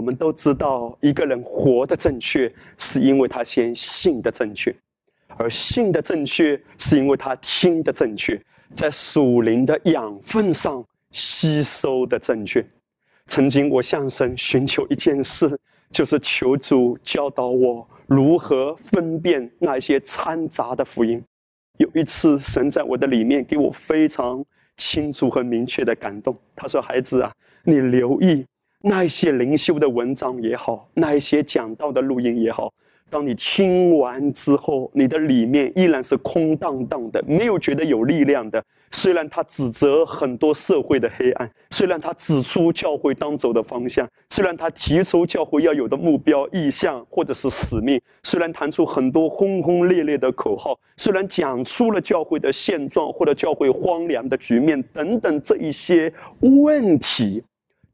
我们都知道，一个人活的正确，是因为他先信的正确，而信的正确，是因为他听的正确，在属灵的养分上吸收的正确。曾经我向神寻求一件事，就是求主教导我如何分辨那些掺杂的福音。有一次，神在我的里面给我非常清楚和明确的感动。他说：“孩子啊，你留意。”那一些灵修的文章也好，那一些讲道的录音也好，当你听完之后，你的里面依然是空荡荡的，没有觉得有力量的。虽然他指责很多社会的黑暗，虽然他指出教会当走的方向，虽然他提出教会要有的目标、意向或者是使命，虽然谈出很多轰轰烈烈的口号，虽然讲出了教会的现状或者教会荒凉的局面等等这一些问题。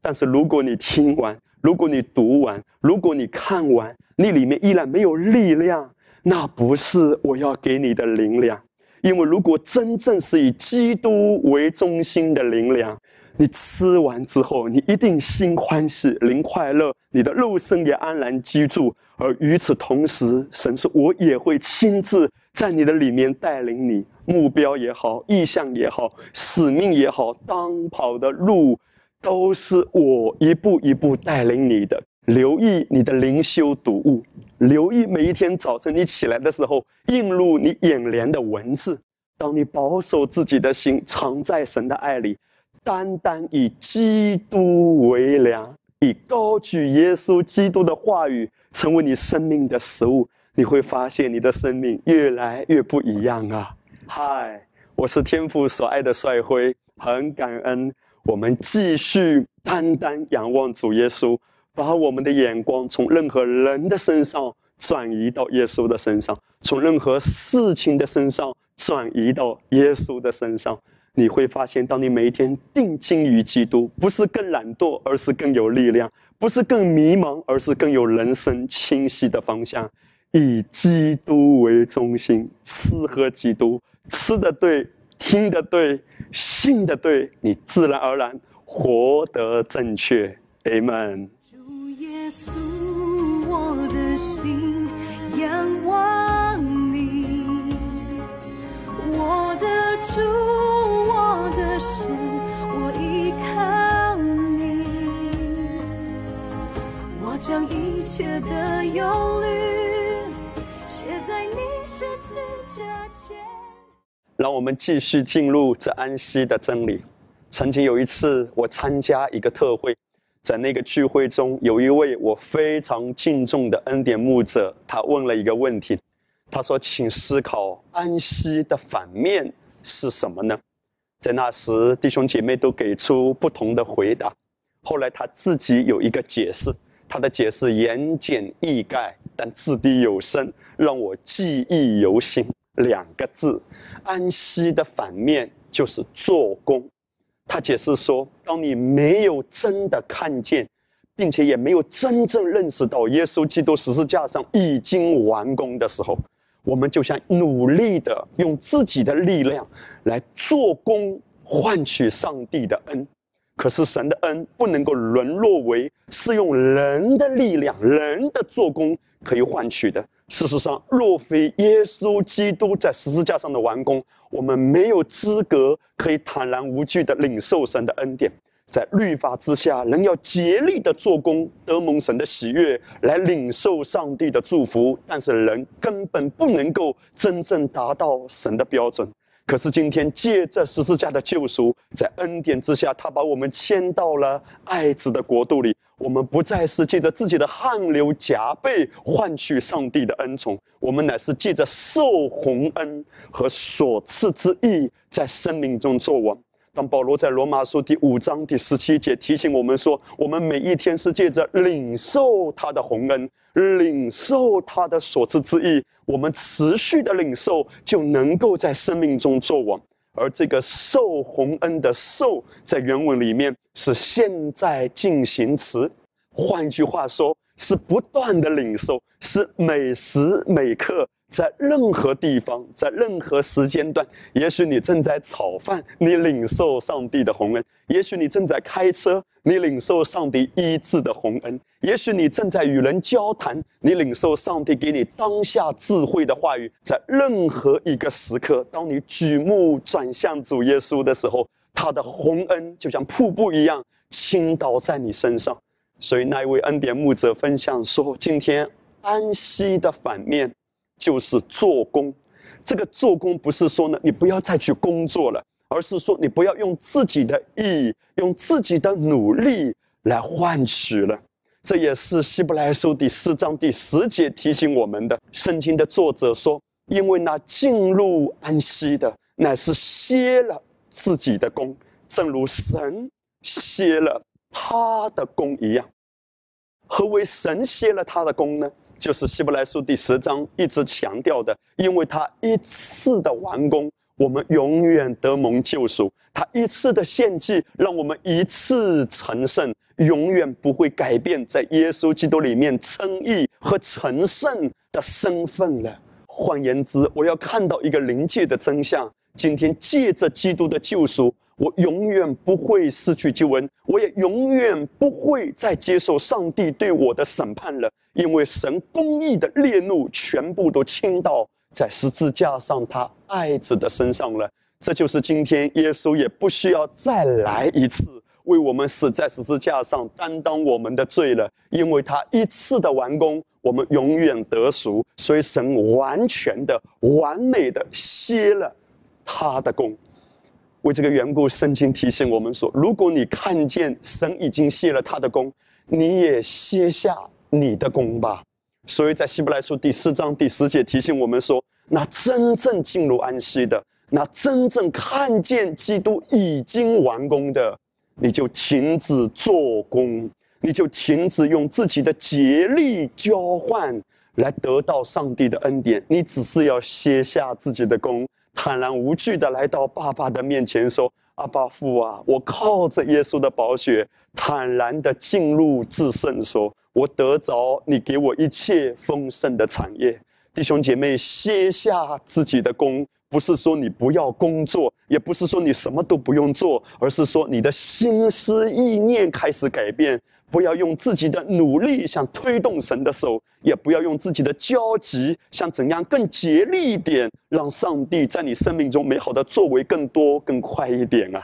但是，如果你听完，如果你读完，如果你看完，你里面依然没有力量，那不是我要给你的灵粮。因为如果真正是以基督为中心的灵粮，你吃完之后，你一定心欢喜、灵快乐，你的肉身也安然居住。而与此同时，神说，我也会亲自在你的里面带领你，目标也好，意向也好，使命也好，当跑的路。都是我一步一步带领你的，留意你的灵修读物，留意每一天早晨你起来的时候映入你眼帘的文字。当你保守自己的心，藏在神的爱里，单单以基督为粮，以高举耶稣基督的话语成为你生命的食物，你会发现你的生命越来越不一样啊！嗨，我是天父所爱的帅辉，很感恩。我们继续单单仰望主耶稣，把我们的眼光从任何人的身上转移到耶稣的身上，从任何事情的身上转移到耶稣的身上。你会发现，当你每一天定睛于基督，不是更懒惰，而是更有力量；不是更迷茫，而是更有人生清晰的方向。以基督为中心，吃喝基督，吃的对。听的对，信的对，你自然而然活得正确。Amen。主耶稣，我的心仰望你，我的主，我的神，我依靠你，我将一切的忧虑写在你十字架前。让我们继续进入这安息的真理。曾经有一次，我参加一个特会，在那个聚会中，有一位我非常敬重的恩典牧者，他问了一个问题，他说：“请思考安息的反面是什么呢？”在那时，弟兄姐妹都给出不同的回答。后来他自己有一个解释，他的解释言简意赅，但掷地有声，让我记忆犹新。两个字，安息的反面就是做工。他解释说，当你没有真的看见，并且也没有真正认识到耶稣基督十字架上已经完工的时候，我们就像努力的用自己的力量来做工换取上帝的恩。可是神的恩不能够沦落为是用人的力量、人的做工可以换取的。事实上，若非耶稣基督在十字架上的完工，我们没有资格可以坦然无惧的领受神的恩典。在律法之下，人要竭力的做工，得蒙神的喜悦，来领受上帝的祝福。但是人根本不能够真正达到神的标准。可是今天借着十字架的救赎，在恩典之下，他把我们牵到了爱子的国度里。我们不再是借着自己的汗流浃背换取上帝的恩宠，我们乃是借着受洪恩和所赐之意，在生命中作王。当保罗在罗马书第五章第十七节提醒我们说，我们每一天是借着领受他的洪恩，领受他的所赐之意，我们持续的领受，就能够在生命中作王。而这个受洪恩的受，在原文里面是现在进行词，换句话说，是不断的领受，是每时每刻。在任何地方，在任何时间段，也许你正在炒饭，你领受上帝的洪恩；也许你正在开车，你领受上帝医治的洪恩；也许你正在与人交谈，你领受上帝给你当下智慧的话语。在任何一个时刻，当你举目转向主耶稣的时候，他的洪恩就像瀑布一样倾倒在你身上。所以那一位恩典牧者分享说：“今天安息的反面。”就是做工，这个做工不是说呢，你不要再去工作了，而是说你不要用自己的意，用自己的努力来换取了。这也是希伯来书第四章第十节提醒我们的。圣经的作者说：“因为那进入安息的，乃是歇了自己的功，正如神歇了他的功一样。”何为神歇了他的功呢？就是希伯来书第十章一直强调的，因为他一次的完工，我们永远得蒙救赎；他一次的献祭，让我们一次成圣，永远不会改变在耶稣基督里面称义和成圣的身份了。换言之，我要看到一个灵界的真相：今天借着基督的救赎。我永远不会失去救恩，我也永远不会再接受上帝对我的审判了，因为神公义的烈怒全部都倾倒在十字架上他爱子的身上了。这就是今天耶稣也不需要再来一次为我们死在十字架上担当我们的罪了，因为他一次的完工，我们永远得赎。所以神完全的、完美的歇了他的功。为这个缘故，圣经提醒我们说：如果你看见神已经卸了他的功，你也卸下你的功吧。所以在希伯来书第四章第十节提醒我们说：那真正进入安息的，那真正看见基督已经完工的，你就停止做工，你就停止用自己的竭力交换来得到上帝的恩典，你只是要卸下自己的功。坦然无惧的来到爸爸的面前，说：“阿爸父啊，我靠着耶稣的宝血，坦然的进入至圣所，我得着你给我一切丰盛的产业。”弟兄姐妹，歇下自己的功，不是说你不要工作，也不是说你什么都不用做，而是说你的心思意念开始改变。不要用自己的努力想推动神的手，也不要用自己的焦急想怎样更竭力一点，让上帝在你生命中美好的作为更多更快一点啊！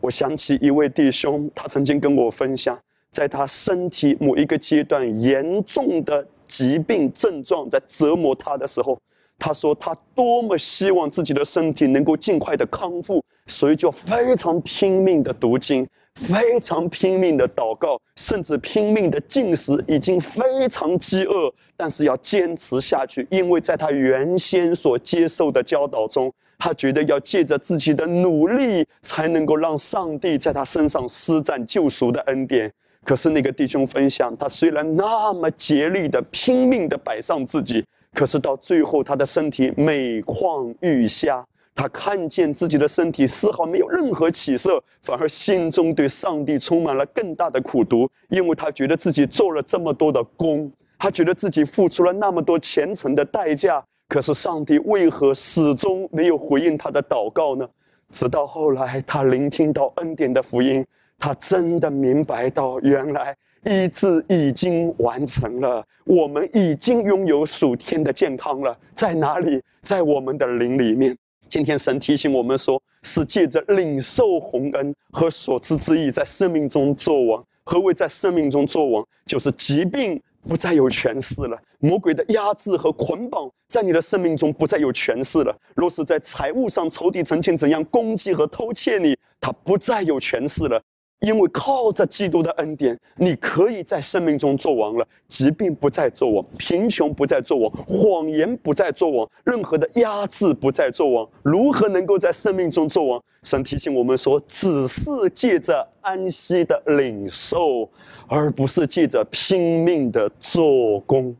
我想起一位弟兄，他曾经跟我分享，在他身体某一个阶段严重的疾病症状在折磨他的时候，他说他多么希望自己的身体能够尽快的康复，所以就非常拼命的读经。非常拼命的祷告，甚至拼命的进食，已经非常饥饿，但是要坚持下去，因为在他原先所接受的教导中，他觉得要借着自己的努力，才能够让上帝在他身上施展救赎的恩典。可是那个弟兄分享，他虽然那么竭力的拼命的摆上自己，可是到最后，他的身体每况愈下。他看见自己的身体丝毫没有任何起色，反而心中对上帝充满了更大的苦毒，因为他觉得自己做了这么多的功，他觉得自己付出了那么多虔诚的代价，可是上帝为何始终没有回应他的祷告呢？直到后来，他聆听到恩典的福音，他真的明白到，原来医治已经完成了，我们已经拥有属天的健康了，在哪里？在我们的灵里面。今天神提醒我们说，是借着领受洪恩和所赐之意，在生命中作王。何为在生命中作王？就是疾病不再有权势了，魔鬼的压制和捆绑在你的生命中不再有权势了。若是在财务上仇敌曾经怎样攻击和偷窃你，他不再有权势了。因为靠着基督的恩典，你可以在生命中做王了。疾病不再做王，贫穷不再做王，谎言不再做王，任何的压制不再做王。如何能够在生命中做王？神提醒我们说，只是借着安息的领受，而不是借着拼命的做工。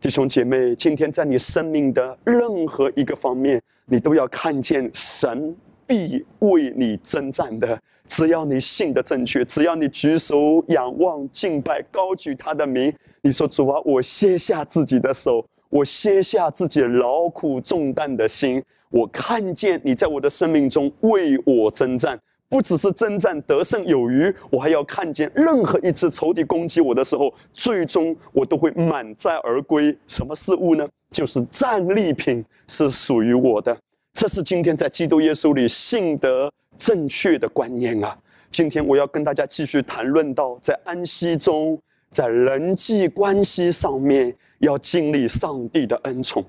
弟兄姐妹，今天在你生命的任何一个方面，你都要看见神必为你征战的。只要你信的正确，只要你举手仰望敬拜，高举他的名，你说主啊，我卸下自己的手，我卸下自己劳苦重担的心，我看见你在我的生命中为我征战，不只是征战得胜有余，我还要看见任何一次仇敌攻击我的时候，最终我都会满载而归。什么事物呢？就是战利品是属于我的。这是今天在基督耶稣里信得。正确的观念啊！今天我要跟大家继续谈论到，在安息中，在人际关系上面要经历上帝的恩宠。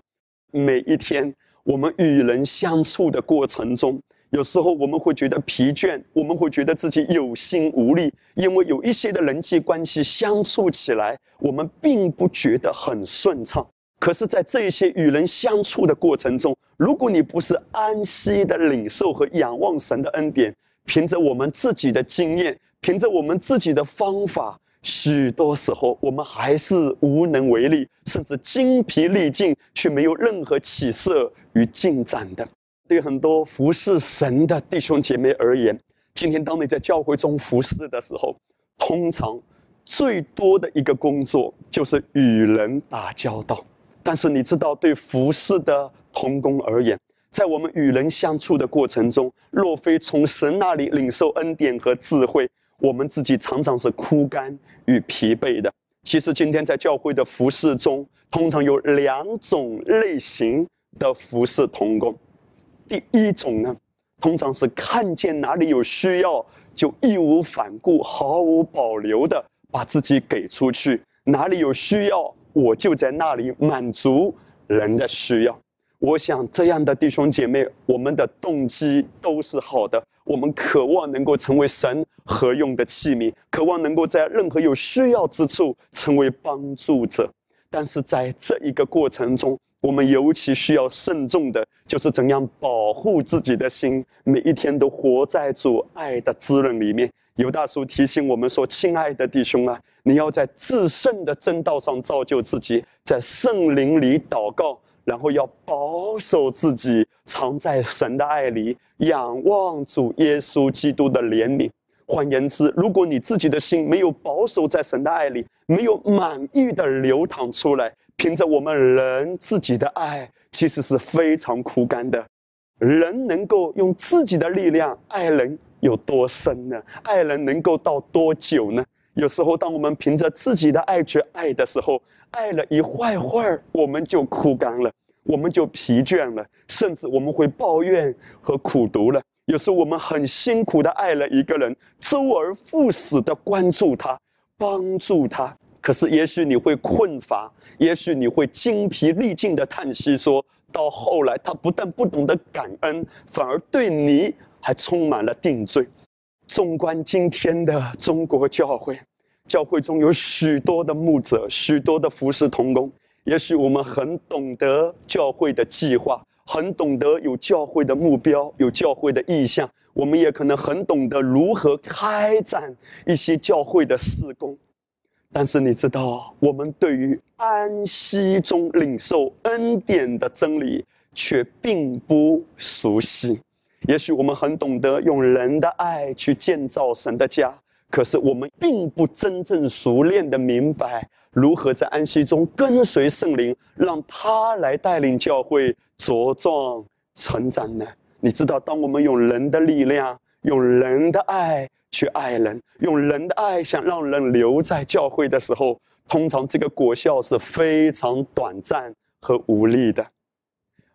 每一天，我们与人相处的过程中，有时候我们会觉得疲倦，我们会觉得自己有心无力，因为有一些的人际关系相处起来，我们并不觉得很顺畅。可是，在这些与人相处的过程中，如果你不是安息的领受和仰望神的恩典，凭着我们自己的经验，凭着我们自己的方法，许多时候我们还是无能为力，甚至精疲力尽，却没有任何起色与进展的。对很多服侍神的弟兄姐妹而言，今天当你在教会中服侍的时候，通常最多的一个工作就是与人打交道。但是你知道，对服侍的同工而言，在我们与人相处的过程中，若非从神那里领受恩典和智慧，我们自己常常是枯干与疲惫的。其实，今天在教会的服侍中，通常有两种类型的服侍同工。第一种呢，通常是看见哪里有需要，就义无反顾、毫无保留的把自己给出去；哪里有需要。我就在那里满足人的需要。我想这样的弟兄姐妹，我们的动机都是好的。我们渴望能够成为神合用的器皿，渴望能够在任何有需要之处成为帮助者。但是在这一个过程中，我们尤其需要慎重的，就是怎样保护自己的心，每一天都活在主爱的滋润里面。尤大叔提醒我们说：“亲爱的弟兄啊。”你要在至圣的正道上造就自己，在圣灵里祷告，然后要保守自己，藏在神的爱里，仰望主耶稣基督的怜悯。换言之，如果你自己的心没有保守在神的爱里，没有满意的流淌出来，凭着我们人自己的爱，其实是非常枯干的。人能够用自己的力量爱人有多深呢？爱人能够到多久呢？有时候，当我们凭着自己的爱去爱的时候，爱了一会儿，我们就枯干了，我们就疲倦了，甚至我们会抱怨和苦读了。有时候，我们很辛苦的爱了一个人，周而复始的关注他，帮助他，可是也许你会困乏，也许你会精疲力尽的叹息，说到后来，他不但不懂得感恩，反而对你还充满了定罪。纵观今天的中国教会，教会中有许多的牧者，许多的服侍同工。也许我们很懂得教会的计划，很懂得有教会的目标，有教会的意向。我们也可能很懂得如何开展一些教会的事工。但是你知道，我们对于安息中领受恩典的真理，却并不熟悉。也许我们很懂得用人的爱去建造神的家，可是我们并不真正熟练的明白如何在安息中跟随圣灵，让他来带领教会茁壮成长呢？你知道，当我们用人的力量、用人的爱去爱人，用人的爱想让人留在教会的时候，通常这个果效是非常短暂和无力的。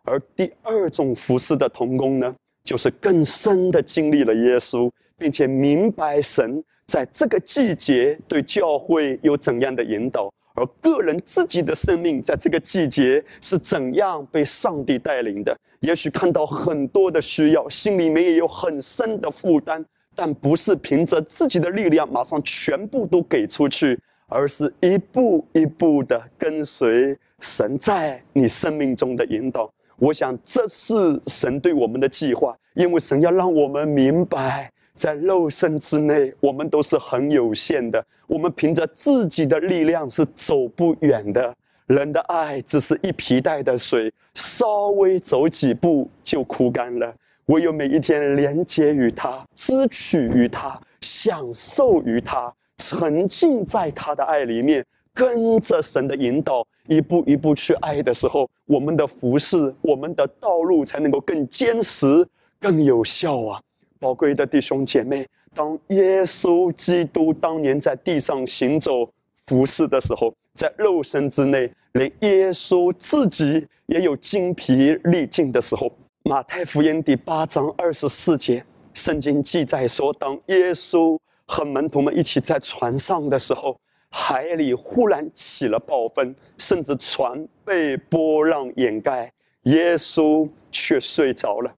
而第二种服侍的童工呢？就是更深的经历了耶稣，并且明白神在这个季节对教会有怎样的引导，而个人自己的生命在这个季节是怎样被上帝带领的。也许看到很多的需要，心里面也有很深的负担，但不是凭着自己的力量马上全部都给出去，而是一步一步的跟随神在你生命中的引导。我想，这是神对我们的计划，因为神要让我们明白，在肉身之内，我们都是很有限的。我们凭着自己的力量是走不远的。人的爱只是一皮带的水，稍微走几步就枯干了。唯有每一天连接于他，支取于他，享受于他，沉浸在他的爱里面，跟着神的引导，一步一步去爱的时候，我们的服饰，我们的道路才能够更坚实、更有效啊！宝贵的弟兄姐妹，当耶稣基督当年在地上行走服侍的时候，在肉身之内，连耶稣自己也有精疲力尽的时候。马太福音第八章二十四节，圣经记载说，当耶稣和门徒们一起在船上的时候，海里忽然起了暴风，甚至船被波浪掩盖，耶稣却睡着了。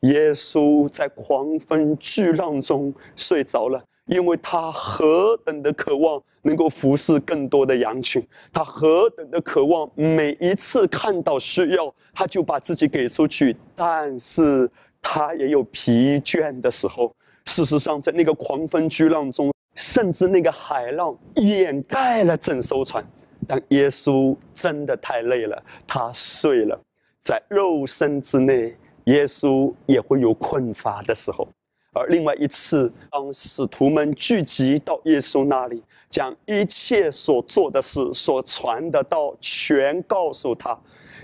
耶稣在狂风巨浪中睡着了。因为他何等的渴望能够服侍更多的羊群，他何等的渴望每一次看到需要，他就把自己给出去。但是他也有疲倦的时候。事实上，在那个狂风巨浪中，甚至那个海浪掩盖了整艘船。但耶稣真的太累了，他睡了。在肉身之内，耶稣也会有困乏的时候。而另外一次，当使徒们聚集到耶稣那里，将一切所做的事、所传的道全告诉他，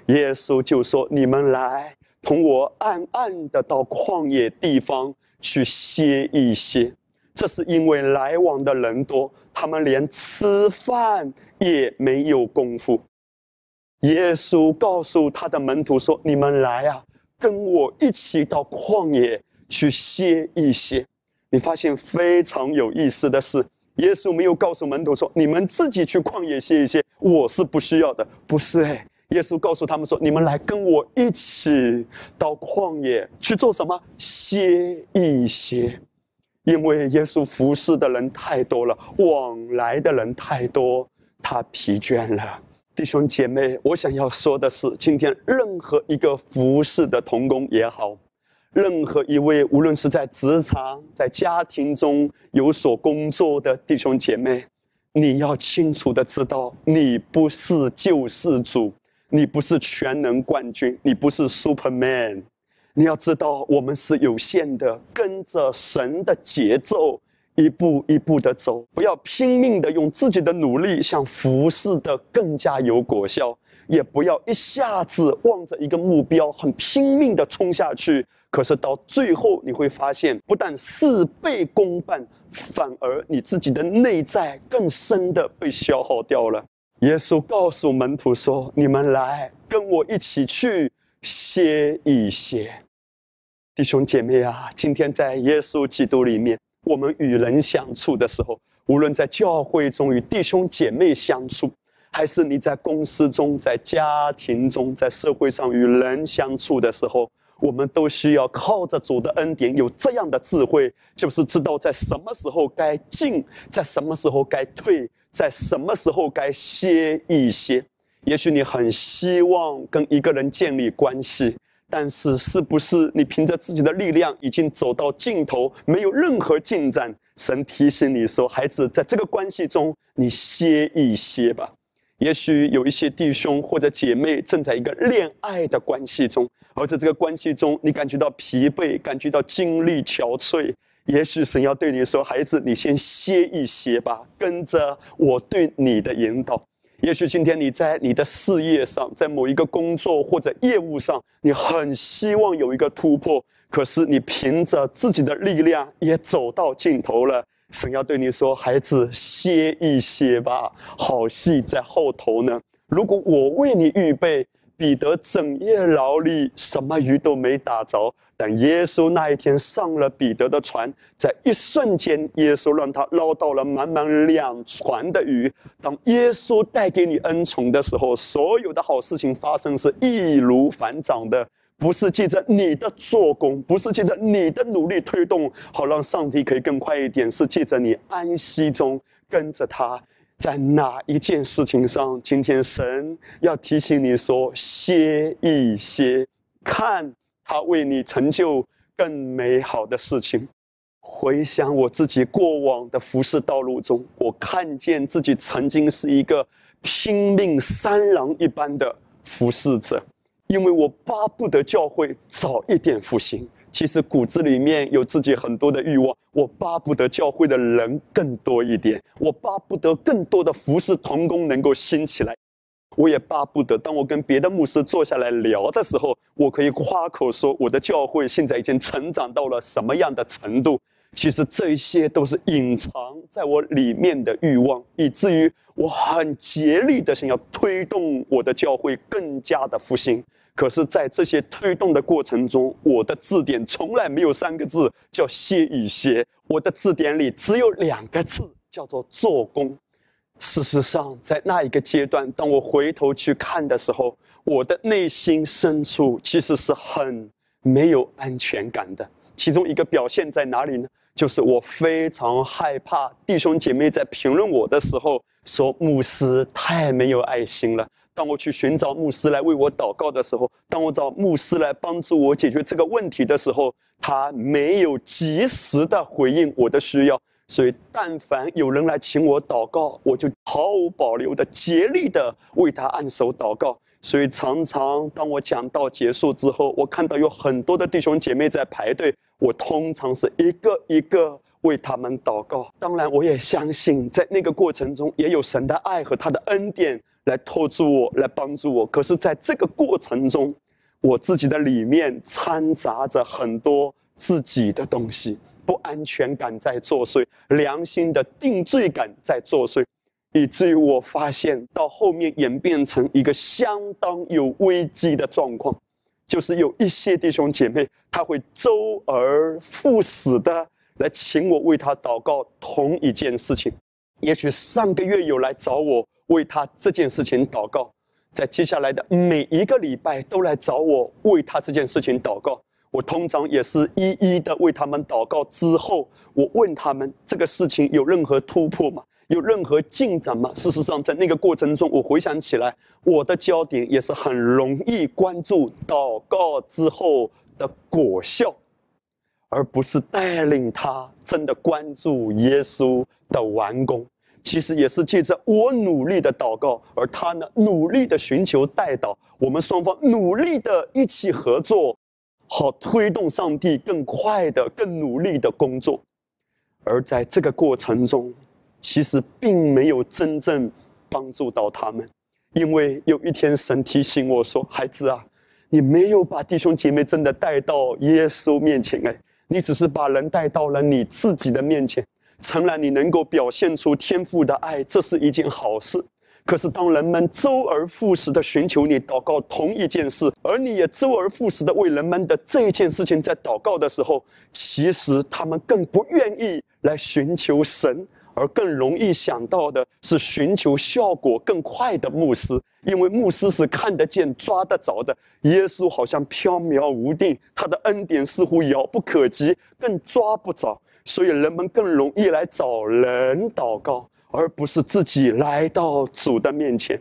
耶稣就说：“你们来，同我暗暗的到旷野地方去歇一歇。”这是因为来往的人多，他们连吃饭也没有功夫。耶稣告诉他的门徒说：“你们来啊，跟我一起到旷野。”去歇一歇，你发现非常有意思的是，耶稣没有告诉门徒说：“你们自己去旷野歇一歇，我是不需要的。”不是哎，耶稣告诉他们说：“你们来跟我一起到旷野去做什么？歇一歇，因为耶稣服侍的人太多了，往来的人太多，他疲倦了。”弟兄姐妹，我想要说的是，今天任何一个服侍的童工也好。任何一位，无论是在职场、在家庭中有所工作的弟兄姐妹，你要清楚的知道，你不是救世主，你不是全能冠军，你不是 Superman。你要知道，我们是有限的，跟着神的节奏，一步一步的走，不要拼命的用自己的努力，像服侍的更加有果效，也不要一下子望着一个目标，很拼命的冲下去。可是到最后，你会发现，不但事倍功半，反而你自己的内在更深的被消耗掉了。耶稣告诉门徒说：“你们来跟我一起去歇一歇。”弟兄姐妹啊，今天在耶稣基督里面，我们与人相处的时候，无论在教会中与弟兄姐妹相处，还是你在公司中、在家庭中、在社会上与人相处的时候。我们都需要靠着主的恩典，有这样的智慧，就是知道在什么时候该进，在什么时候该退，在什么时候该歇一歇。也许你很希望跟一个人建立关系，但是是不是你凭着自己的力量已经走到尽头，没有任何进展？神提醒你说：“孩子，在这个关系中，你歇一歇吧。”也许有一些弟兄或者姐妹正在一个恋爱的关系中，而在这个关系中，你感觉到疲惫，感觉到精力憔悴。也许神要对你说：“孩子，你先歇一歇吧，跟着我对你的引导。”也许今天你在你的事业上，在某一个工作或者业务上，你很希望有一个突破，可是你凭着自己的力量也走到尽头了。神要对你说：“孩子，歇一歇吧，好戏在后头呢。如果我为你预备，彼得整夜劳力，什么鱼都没打着。等耶稣那一天上了彼得的船，在一瞬间，耶稣让他捞到了满满两船的鱼。当耶稣带给你恩宠的时候，所有的好事情发生是易如反掌的。”不是借着你的做工，不是借着你的努力推动，好让上帝可以更快一点。是借着你安息中跟着他，在哪一件事情上，今天神要提醒你说歇一歇，看他为你成就更美好的事情。回想我自己过往的服侍道路中，我看见自己曾经是一个拼命三郎一般的服侍者。因为我巴不得教会早一点复兴。其实骨子里面有自己很多的欲望，我巴不得教会的人更多一点，我巴不得更多的服侍同工能够兴起来，我也巴不得当我跟别的牧师坐下来聊的时候，我可以夸口说我的教会现在已经成长到了什么样的程度。其实这些都是隐藏在我里面的欲望，以至于我很竭力的想要推动我的教会更加的复兴。可是，在这些推动的过程中，我的字典从来没有三个字叫歇一歇，我的字典里只有两个字叫做做工。事实上，在那一个阶段，当我回头去看的时候，我的内心深处其实是很没有安全感的。其中一个表现在哪里呢？就是我非常害怕弟兄姐妹在评论我的时候说牧师太没有爱心了。当我去寻找牧师来为我祷告的时候，当我找牧师来帮助我解决这个问题的时候，他没有及时的回应我的需要。所以，但凡有人来请我祷告，我就毫无保留的竭力的为他按手祷告。所以，常常当我讲到结束之后，我看到有很多的弟兄姐妹在排队，我通常是一个一个为他们祷告。当然，我也相信在那个过程中也有神的爱和他的恩典。来托住我，来帮助我。可是，在这个过程中，我自己的里面掺杂着很多自己的东西，不安全感在作祟，良心的定罪感在作祟，以至于我发现到后面演变成一个相当有危机的状况，就是有一些弟兄姐妹他会周而复始的来请我为他祷告同一件事情，也许上个月有来找我。为他这件事情祷告，在接下来的每一个礼拜都来找我为他这件事情祷告。我通常也是一一的为他们祷告之后，我问他们这个事情有任何突破吗？有任何进展吗？事实上，在那个过程中，我回想起来，我的焦点也是很容易关注祷告之后的果效，而不是带领他真的关注耶稣的完工。其实也是借着我努力的祷告，而他呢努力的寻求代祷，我们双方努力的一起合作，好推动上帝更快的、更努力的工作。而在这个过程中，其实并没有真正帮助到他们，因为有一天神提醒我说：“孩子啊，你没有把弟兄姐妹真的带到耶稣面前，哎，你只是把人带到了你自己的面前。”诚然，你能够表现出天赋的爱，这是一件好事。可是，当人们周而复始的寻求你祷告同一件事，而你也周而复始的为人们的这一件事情在祷告的时候，其实他们更不愿意来寻求神，而更容易想到的是寻求效果更快的牧师，因为牧师是看得见、抓得着的。耶稣好像飘渺无定，他的恩典似乎遥不可及，更抓不着。所以人们更容易来找人祷告，而不是自己来到主的面前。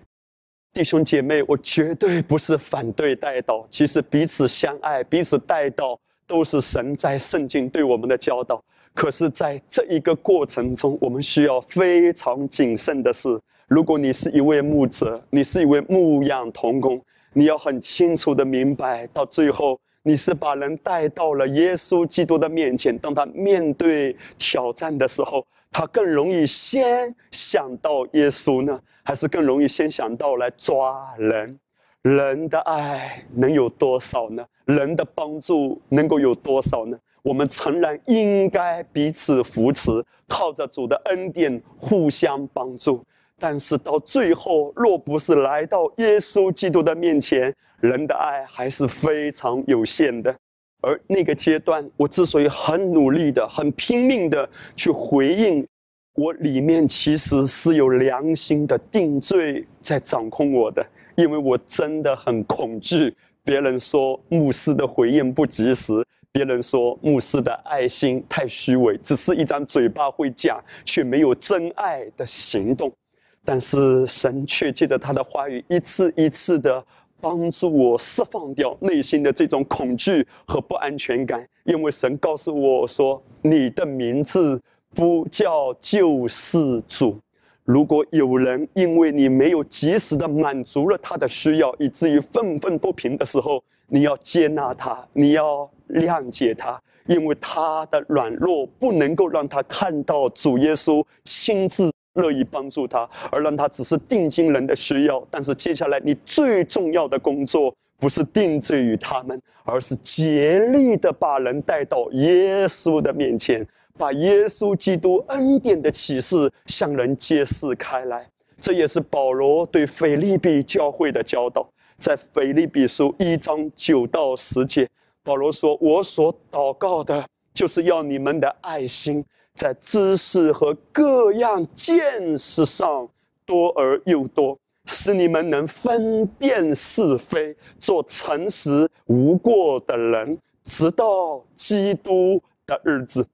弟兄姐妹，我绝对不是反对代祷，其实彼此相爱、彼此代祷都是神在圣经对我们的教导。可是，在这一个过程中，我们需要非常谨慎的是：如果你是一位牧者，你是一位牧养童工，你要很清楚的明白，到最后。你是把人带到了耶稣基督的面前，当他面对挑战的时候，他更容易先想到耶稣呢，还是更容易先想到来抓人？人的爱能有多少呢？人的帮助能够有多少呢？我们诚然应该彼此扶持，靠着主的恩典互相帮助。但是到最后，若不是来到耶稣基督的面前，人的爱还是非常有限的。而那个阶段，我之所以很努力的、很拼命的去回应，我里面其实是有良心的定罪在掌控我的，因为我真的很恐惧别人说牧师的回应不及时，别人说牧师的爱心太虚伪，只是一张嘴巴会讲，却没有真爱的行动。但是神却借着他的话语，一次一次的帮助我释放掉内心的这种恐惧和不安全感，因为神告诉我说：“你的名字不叫救世主。如果有人因为你没有及时的满足了他的需要，以至于愤愤不平的时候，你要接纳他，你要谅解他，因为他的软弱不能够让他看到主耶稣亲自乐意帮助他，而让他只是定金人的需要。但是接下来你最重要的工作，不是定罪于他们，而是竭力的把人带到耶稣的面前。把耶稣基督恩典的启示向人揭示开来，这也是保罗对腓利比教会的教导。在腓利比书一章九到十节，保罗说：“我所祷告的，就是要你们的爱心在知识和各样见识上多而又多，使你们能分辨是非，做诚实无过的人，直到基督的日子。”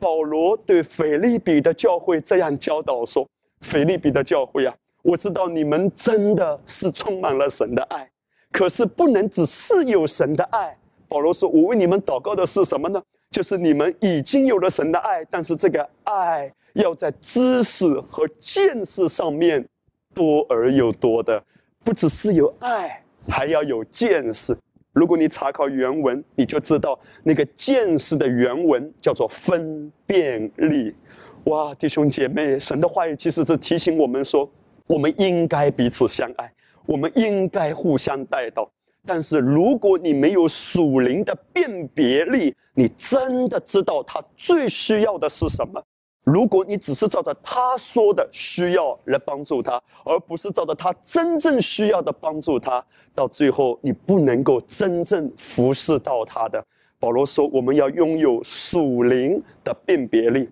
保罗对腓利比的教会这样教导说：“腓利比的教会啊，我知道你们真的是充满了神的爱，可是不能只是有神的爱。”保罗说：“我为你们祷告的是什么呢？就是你们已经有了神的爱，但是这个爱要在知识和见识上面多而又多的，不只是有爱，还要有见识。”如果你查考原文，你就知道那个见识的原文叫做分辨力。哇，弟兄姐妹，神的话语其实是提醒我们说，我们应该彼此相爱，我们应该互相带到。但是如果你没有属灵的辨别力，你真的知道他最需要的是什么？如果你只是照着他说的需要来帮助他，而不是照着他真正需要的帮助他，到最后你不能够真正服侍到他的。保罗说：“我们要拥有属灵的辨别力。”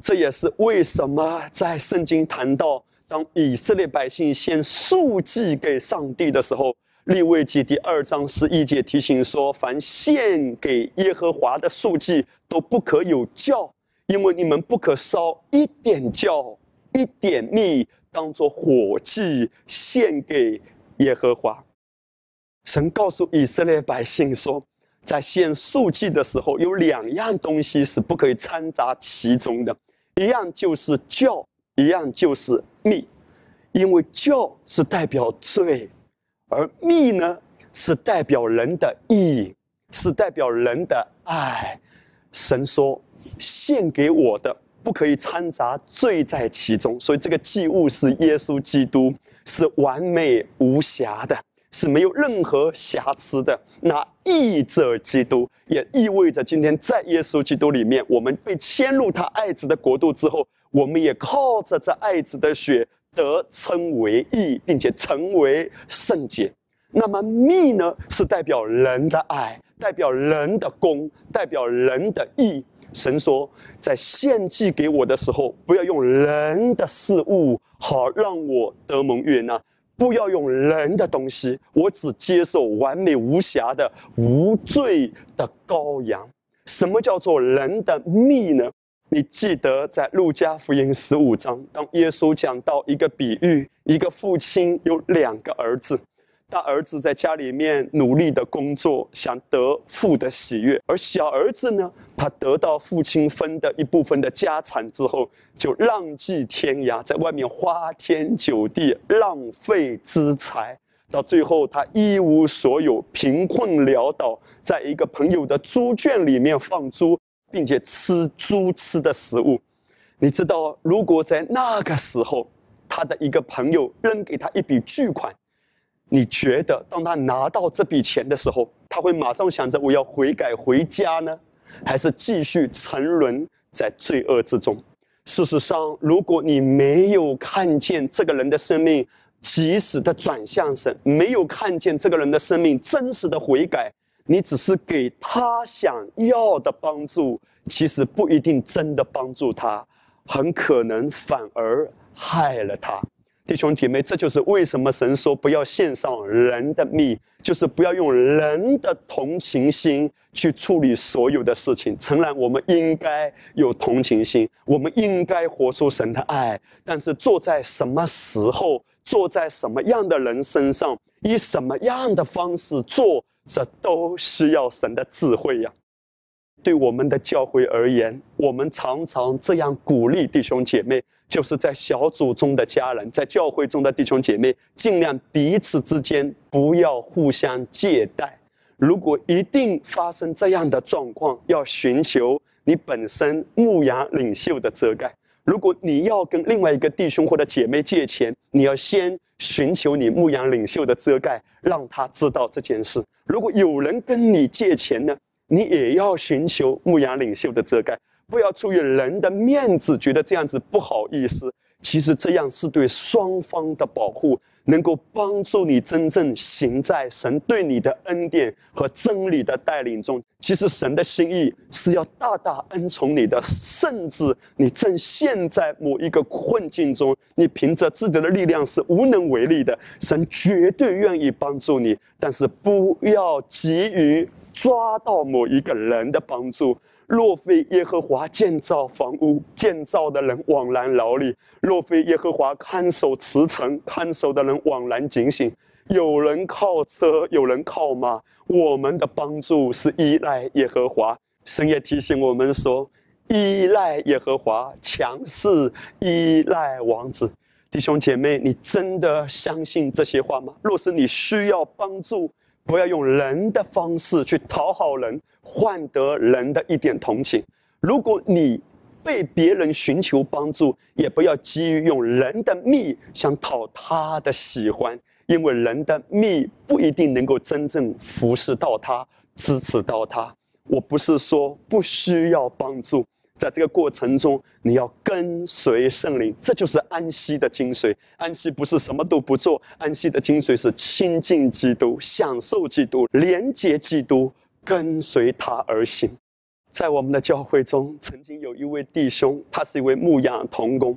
这也是为什么在圣经谈到，当以色列百姓献素祭给上帝的时候，利未记第二章十一节提醒说：“凡献给耶和华的素祭，都不可有教。”因为你们不可烧一点酵、一点蜜，当做火祭献给耶和华。神告诉以色列百姓说，在献素祭的时候，有两样东西是不可以掺杂其中的，一样就是酵，一样就是蜜。因为酵是代表罪，而密呢是代表人的义，是代表人的爱。神说。献给我的不可以掺杂罪在其中，所以这个祭物是耶稣基督，是完美无瑕的，是没有任何瑕疵的。那义者基督也意味着，今天在耶稣基督里面，我们被迁入他爱子的国度之后，我们也靠着这爱子的血得称为义，并且成为圣洁。那么密呢，是代表人的爱，代表人的功，代表人的义。神说，在献祭给我的时候，不要用人的事物，好让我得蒙悦纳；不要用人的东西，我只接受完美无瑕的无罪的羔羊。什么叫做人的密呢？你记得在路加福音十五章，当耶稣讲到一个比喻，一个父亲有两个儿子。大儿子在家里面努力的工作，想得父的喜悦；而小儿子呢，他得到父亲分的一部分的家产之后，就浪迹天涯，在外面花天酒地，浪费资财，到最后他一无所有，贫困潦倒，在一个朋友的猪圈里面放猪，并且吃猪吃的食物。你知道，如果在那个时候，他的一个朋友扔给他一笔巨款。你觉得，当他拿到这笔钱的时候，他会马上想着我要悔改回家呢，还是继续沉沦在罪恶之中？事实上，如果你没有看见这个人的生命及时的转向神，没有看见这个人的生命真实的悔改，你只是给他想要的帮助，其实不一定真的帮助他，很可能反而害了他。弟兄姐妹，这就是为什么神说不要献上人的命，就是不要用人的同情心去处理所有的事情。诚然，我们应该有同情心，我们应该活出神的爱，但是做在什么时候，做在什么样的人身上，以什么样的方式做，这都需要神的智慧呀。对我们的教会而言，我们常常这样鼓励弟兄姐妹，就是在小组中的家人，在教会中的弟兄姐妹，尽量彼此之间不要互相借贷。如果一定发生这样的状况，要寻求你本身牧羊领袖的遮盖。如果你要跟另外一个弟兄或者姐妹借钱，你要先寻求你牧羊领袖的遮盖，让他知道这件事。如果有人跟你借钱呢？你也要寻求牧羊领袖的遮盖，不要出于人的面子，觉得这样子不好意思。其实这样是对双方的保护，能够帮助你真正行在神对你的恩典和真理的带领中。其实神的心意是要大大恩宠你的，甚至你正陷在某一个困境中，你凭着自己的力量是无能为力的，神绝对愿意帮助你。但是不要急于。抓到某一个人的帮助，若非耶和华建造房屋，建造的人枉然劳力；若非耶和华看守慈城，看守的人枉然警醒。有人靠车，有人靠马，我们的帮助是依赖耶和华。神也提醒我们说，依赖耶和华，强势依赖王子。弟兄姐妹，你真的相信这些话吗？若是你需要帮助，不要用人的方式去讨好人，换得人的一点同情。如果你被别人寻求帮助，也不要急于用人的密想讨他的喜欢，因为人的密不一定能够真正服侍到他、支持到他。我不是说不需要帮助。在这个过程中，你要跟随圣灵，这就是安息的精髓。安息不是什么都不做，安息的精髓是亲近基督、享受基督、连接基督、跟随他而行。在我们的教会中，曾经有一位弟兄，他是一位牧羊童工，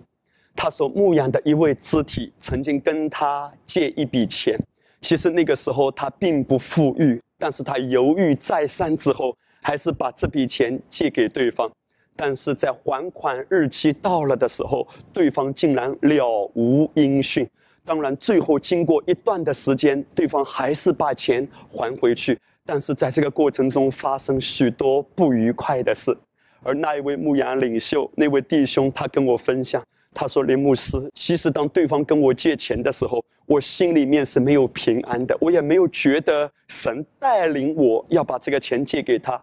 他说牧羊的一位肢体曾经跟他借一笔钱。其实那个时候他并不富裕，但是他犹豫再三之后，还是把这笔钱借给对方。但是在还款日期到了的时候，对方竟然了无音讯。当然，最后经过一段的时间，对方还是把钱还回去。但是在这个过程中，发生许多不愉快的事。而那一位牧羊领袖，那位弟兄，他跟我分享，他说：“林牧师，其实当对方跟我借钱的时候，我心里面是没有平安的，我也没有觉得神带领我要把这个钱借给他。”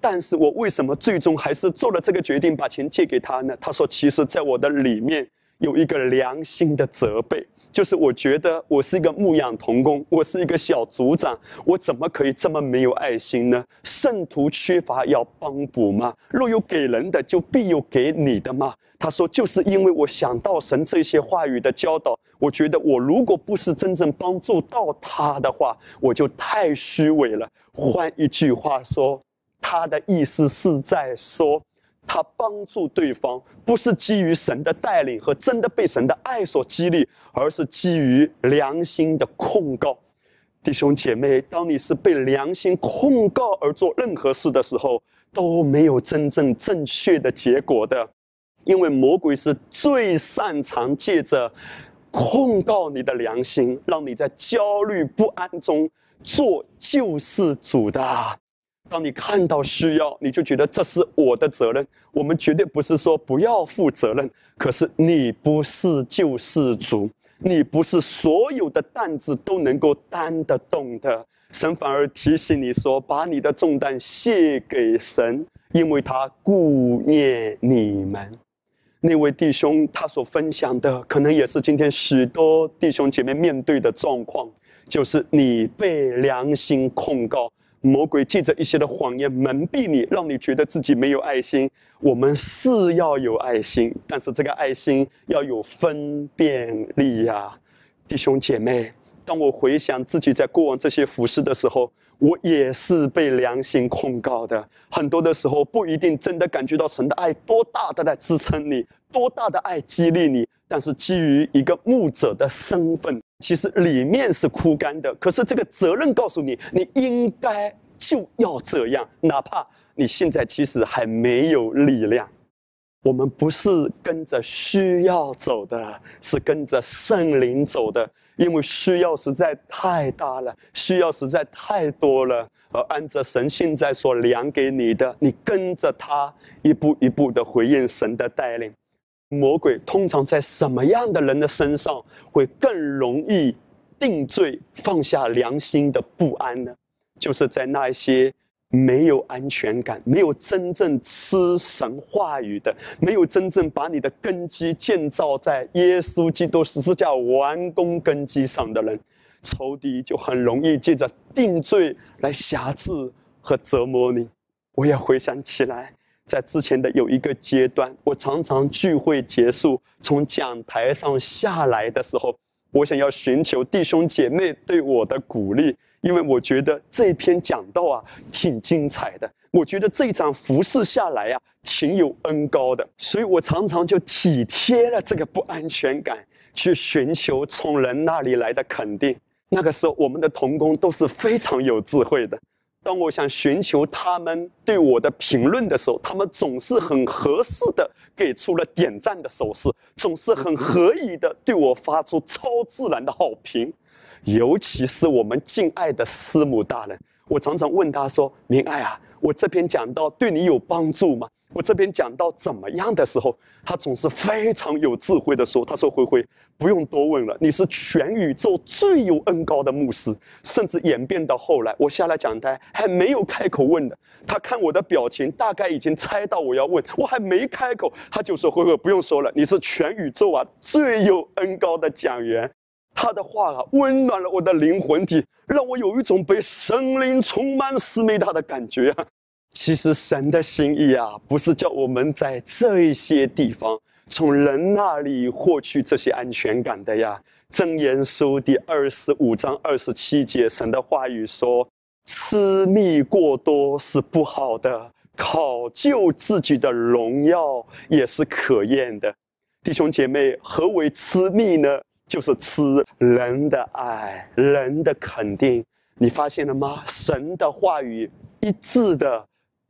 但是我为什么最终还是做了这个决定，把钱借给他呢？他说：“其实，在我的里面有一个良心的责备，就是我觉得我是一个牧养童工，我是一个小组长，我怎么可以这么没有爱心呢？圣徒缺乏要帮补吗？若有给人的，就必有给你的吗？”他说：“就是因为我想到神这些话语的教导，我觉得我如果不是真正帮助到他的话，我就太虚伪了。换一句话说。”他的意思是在说，他帮助对方不是基于神的带领和真的被神的爱所激励，而是基于良心的控告。弟兄姐妹，当你是被良心控告而做任何事的时候，都没有真正正确的结果的，因为魔鬼是最擅长借着控告你的良心，让你在焦虑不安中做救世主的。当你看到需要，你就觉得这是我的责任。我们绝对不是说不要负责任，可是你不是救世主，你不是所有的担子都能够担得动的。神反而提醒你说：“把你的重担卸给神，因为他顾念你们。”那位弟兄他所分享的，可能也是今天许多弟兄姐妹面对的状况，就是你被良心控告。魔鬼借着一些的谎言蒙蔽你，让你觉得自己没有爱心。我们是要有爱心，但是这个爱心要有分辨力呀，弟兄姐妹。当我回想自己在过往这些服饰的时候，我也是被良心控告的。很多的时候不一定真的感觉到神的爱多大的在支撑你，多大的爱激励你，但是基于一个牧者的身份。其实里面是枯干的，可是这个责任告诉你，你应该就要这样，哪怕你现在其实还没有力量。我们不是跟着需要走的，是跟着圣灵走的。因为需要实在太大了，需要实在太多了。而按着神现在所量给你的，你跟着他一步一步的回应神的带领。魔鬼通常在什么样的人的身上会更容易定罪、放下良心的不安呢？就是在那些。没有安全感，没有真正吃神话语的，没有真正把你的根基建造在耶稣基督十字架完工根基上的人，仇敌就很容易借着定罪来辖制和折磨你。我也回想起来，在之前的有一个阶段，我常常聚会结束从讲台上下来的时候，我想要寻求弟兄姐妹对我的鼓励。因为我觉得这篇讲道啊挺精彩的，我觉得这一场服侍下来呀挺有恩高的，所以我常常就体贴了这个不安全感，去寻求从人那里来的肯定。那个时候，我们的童工都是非常有智慧的。当我想寻求他们对我的评论的时候，他们总是很合适的给出了点赞的手势，总是很合宜的对我发出超自然的好评。尤其是我们敬爱的师母大人，我常常问他说：“明爱啊，我这篇讲到对你有帮助吗？我这边讲到怎么样的时候，他总是非常有智慧的说：‘他说，灰灰，不用多问了，你是全宇宙最有恩高的牧师。’甚至演变到后来，我下了讲台还没有开口问的，他看我的表情，大概已经猜到我要问，我还没开口，他就说：‘灰灰，不用说了，你是全宇宙啊最有恩高的讲员。’”他的话啊，温暖了我的灵魂体，让我有一种被神灵充满思密达的感觉啊！其实神的心意啊，不是叫我们在这一些地方从人那里获取这些安全感的呀。箴言书第二十五章二十七节，神的话语说：“吃蜜过多是不好的，考究自己的荣耀也是可厌的。”弟兄姐妹，何为吃蜜呢？就是吃人的爱，人的肯定，你发现了吗？神的话语一致的，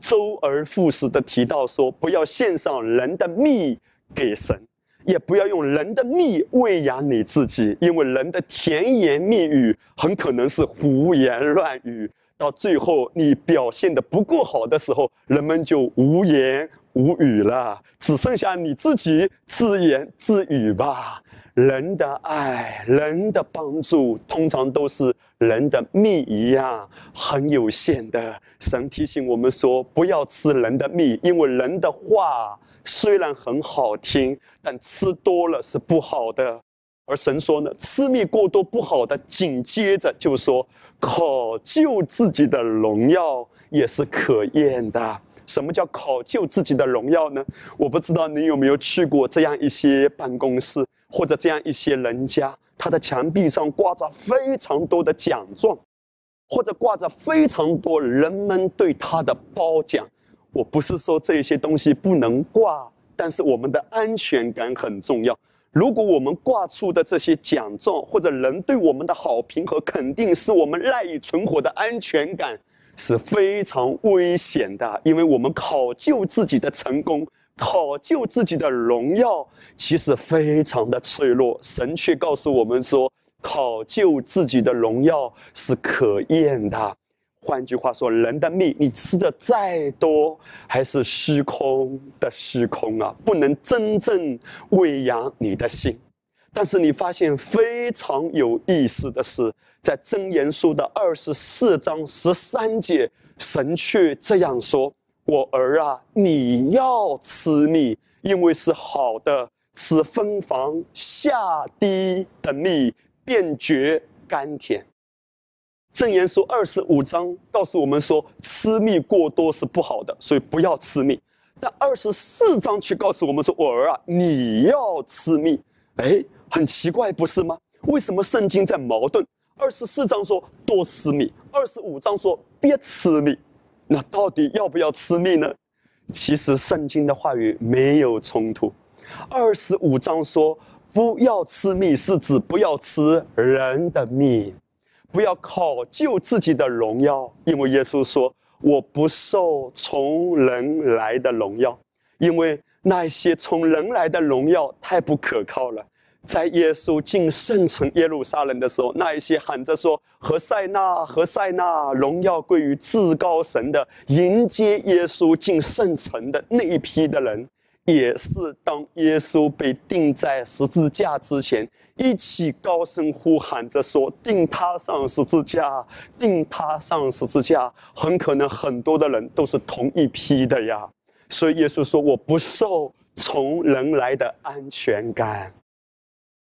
周而复始的提到说，不要献上人的蜜给神，也不要用人的蜜喂养你自己，因为人的甜言蜜语很可能是胡言乱语，到最后你表现的不够好的时候，人们就无言无语了，只剩下你自己自言自语吧。人的爱，人的帮助，通常都是人的蜜一样很有限的。神提醒我们说，不要吃人的蜜，因为人的话虽然很好听，但吃多了是不好的。而神说呢，吃蜜过多不好的，紧接着就说，考究自己的荣耀也是可厌的。什么叫考究自己的荣耀呢？我不知道你有没有去过这样一些办公室。或者这样一些人家，他的墙壁上挂着非常多的奖状，或者挂着非常多人们对他的褒奖。我不是说这些东西不能挂，但是我们的安全感很重要。如果我们挂出的这些奖状或者人对我们的好评和肯定，是我们赖以存活的安全感，是非常危险的，因为我们考究自己的成功。考究自己的荣耀，其实非常的脆弱。神却告诉我们说，考究自己的荣耀是可厌的。换句话说，人的命你吃的再多，还是虚空的虚空啊，不能真正喂养你的心。但是你发现非常有意思的是，在箴言书的二十四章十三节，神却这样说。我儿啊，你要吃蜜，因为是好的。吃蜂房下滴的蜜，便觉甘甜。正言书二十五章告诉我们说，吃蜜过多是不好的，所以不要吃蜜。但二十四章却告诉我们说，我儿啊，你要吃蜜。哎，很奇怪，不是吗？为什么圣经在矛盾？二十四章说多吃蜜，二十五章说别吃蜜。那到底要不要吃蜜呢？其实圣经的话语没有冲突。二十五章说不要吃蜜，是指不要吃人的蜜，不要考究自己的荣耀，因为耶稣说我不受从人来的荣耀，因为那些从人来的荣耀太不可靠了。在耶稣进圣城耶路撒冷的时候，那一些喊着说“何塞纳，何塞纳，荣耀归于至高神”的迎接耶稣进圣城的那一批的人，也是当耶稣被钉在十字架之前，一起高声呼喊着说：“钉他上十字架，钉他上十字架。”很可能很多的人都是同一批的呀。所以耶稣说：“我不受从人来的安全感。”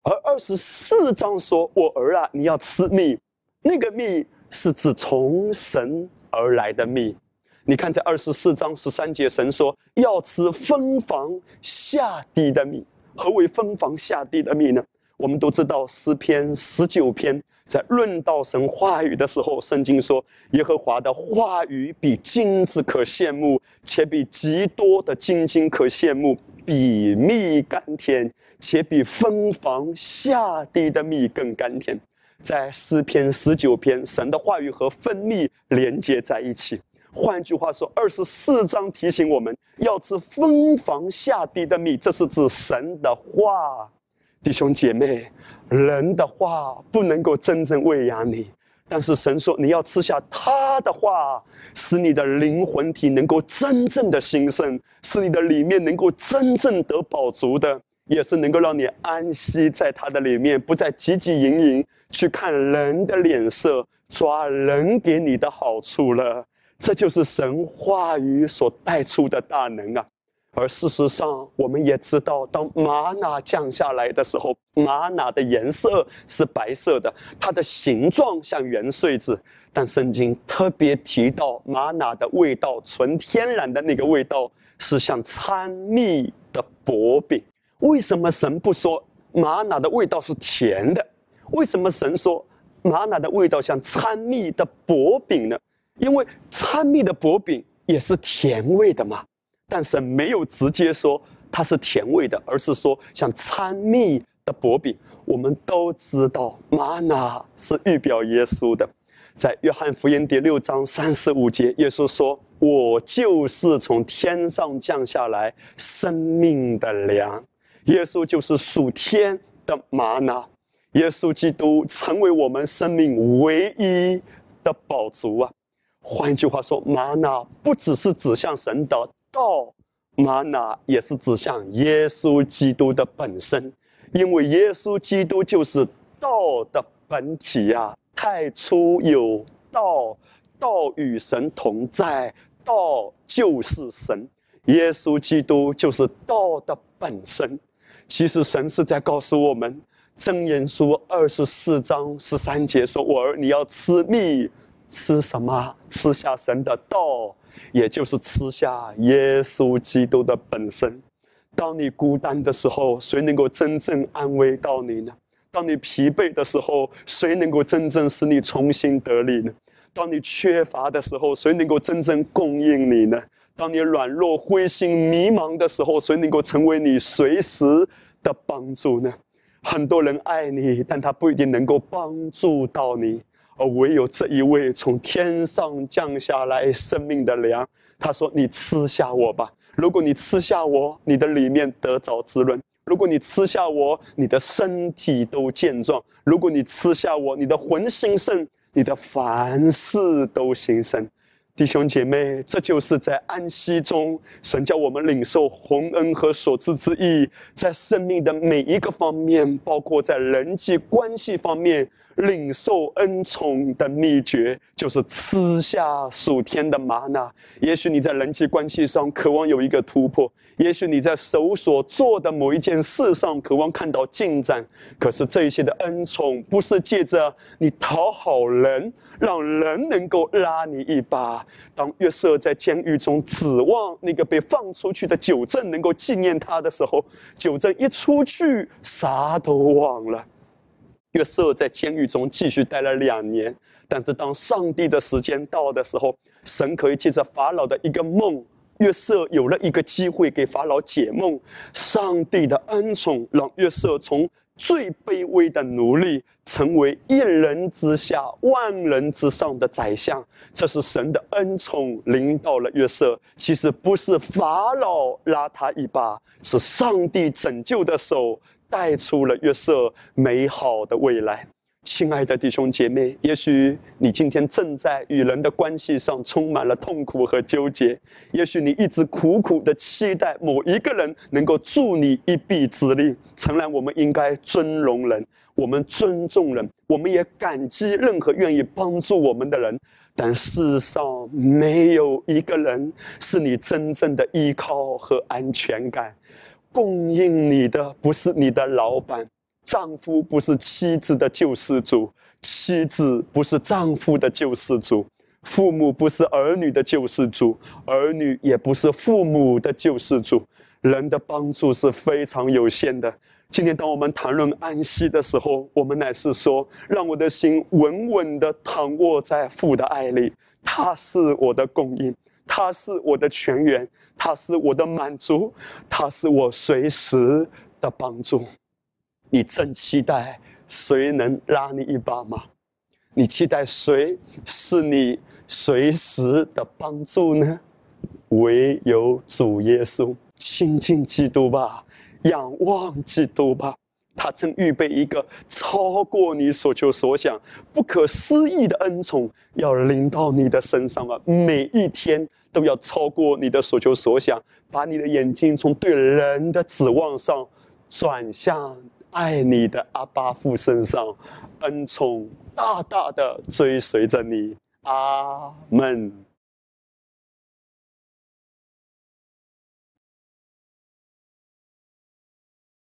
而二十四章说：“我儿啊，你要吃蜜，那个蜜是指从神而来的蜜。你看，在二十四章十三节，神说要吃蜂房下地的蜜。何为蜂房下地的蜜呢？我们都知道诗篇十九篇在论到神话语的时候，圣经说耶和华的话语比金子可羡慕，且比极多的金金可羡慕，比蜜甘甜。”且比蜂房下地的蜜更甘甜，在诗篇十九篇，神的话语和蜂蜜连接在一起。换句话说，二十四章提醒我们要吃蜂房下地的蜜，这是指神的话。弟兄姐妹，人的话不能够真正喂养你，但是神说你要吃下他的话，使你的灵魂体能够真正的兴盛，使你的里面能够真正得饱足的。也是能够让你安息在他的里面，不再汲汲营营去看人的脸色，抓人给你的好处了。这就是神话语所带出的大能啊！而事实上，我们也知道，当玛瑙降下来的时候，玛瑙的颜色是白色的，它的形状像圆穗子。但圣经特别提到，玛瑙的味道，纯天然的那个味道，是像掺蜜的薄饼。为什么神不说玛瑙的味道是甜的？为什么神说玛瑙的味道像掺蜜的薄饼呢？因为掺蜜的薄饼也是甜味的嘛。但神没有直接说它是甜味的，而是说像掺蜜的薄饼。我们都知道玛瑙是预表耶稣的，在约翰福音第六章三十五节，耶稣说：“我就是从天上降下来生命的粮。”耶稣就是属天的玛瑙，耶稣基督成为我们生命唯一的宝足啊！换句话说，玛瑙不只是指向神的道，玛瑙也是指向耶稣基督的本身，因为耶稣基督就是道的本体呀！太初有道，道与神同在，道就是神，耶稣基督就是道的本身。其实神是在告诉我们，《箴言书》二十四章十三节说：“我儿，你要吃蜜，吃什么？吃下神的道，也就是吃下耶稣基督的本身。当你孤单的时候，谁能够真正安慰到你呢？当你疲惫的时候，谁能够真正使你重新得力呢？当你缺乏的时候，谁能够真正供应你呢？”当你软弱、灰心、迷茫的时候，谁能够成为你随时的帮助呢？很多人爱你，但他不一定能够帮助到你，而唯有这一位从天上降下来生命的粮。他说：“你吃下我吧。如果你吃下我，你的里面得着滋润；如果你吃下我，你的身体都健壮；如果你吃下我，你的魂兴盛，你的凡事都兴盛。”弟兄姐妹，这就是在安息中，神叫我们领受洪恩和所赐之意，在生命的每一个方面，包括在人际关系方面，领受恩宠的秘诀，就是吃下属天的玛纳。也许你在人际关系上渴望有一个突破，也许你在手所做的某一件事上渴望看到进展，可是这一些的恩宠，不是借着你讨好人。让人能够拉你一把。当约瑟在监狱中指望那个被放出去的九正能够纪念他的时候，九正一出去，啥都忘了。约瑟在监狱中继续待了两年，但是当上帝的时间到的时候，神可以借着法老的一个梦，约瑟有了一个机会给法老解梦。上帝的恩宠让约瑟从。最卑微的奴隶成为一人之下万人之上的宰相，这是神的恩宠临到了约瑟。其实不是法老拉他一把，是上帝拯救的手带出了约瑟美好的未来。亲爱的弟兄姐妹，也许你今天正在与人的关系上充满了痛苦和纠结，也许你一直苦苦的期待某一个人能够助你一臂之力。诚然，我们应该尊荣人，我们尊重人，我们也感激任何愿意帮助我们的人。但世上没有一个人是你真正的依靠和安全感。供应你的不是你的老板。丈夫不是妻子的救世主，妻子不是丈夫的救世主，父母不是儿女的救世主，儿女也不是父母的救世主。人的帮助是非常有限的。今天，当我们谈论安息的时候，我们乃是说，让我的心稳稳地躺卧在父的爱里，他是我的供应，他是我的泉源，他是我的满足，他是我随时的帮助。你正期待谁能拉你一把吗？你期待谁是你随时的帮助呢？唯有主耶稣，亲近基督吧，仰望基督吧。他正预备一个超过你所求所想、不可思议的恩宠，要临到你的身上啊！每一天都要超过你的所求所想，把你的眼睛从对人的指望上转向。爱你的阿巴父身上，恩宠大大的追随着你，阿门。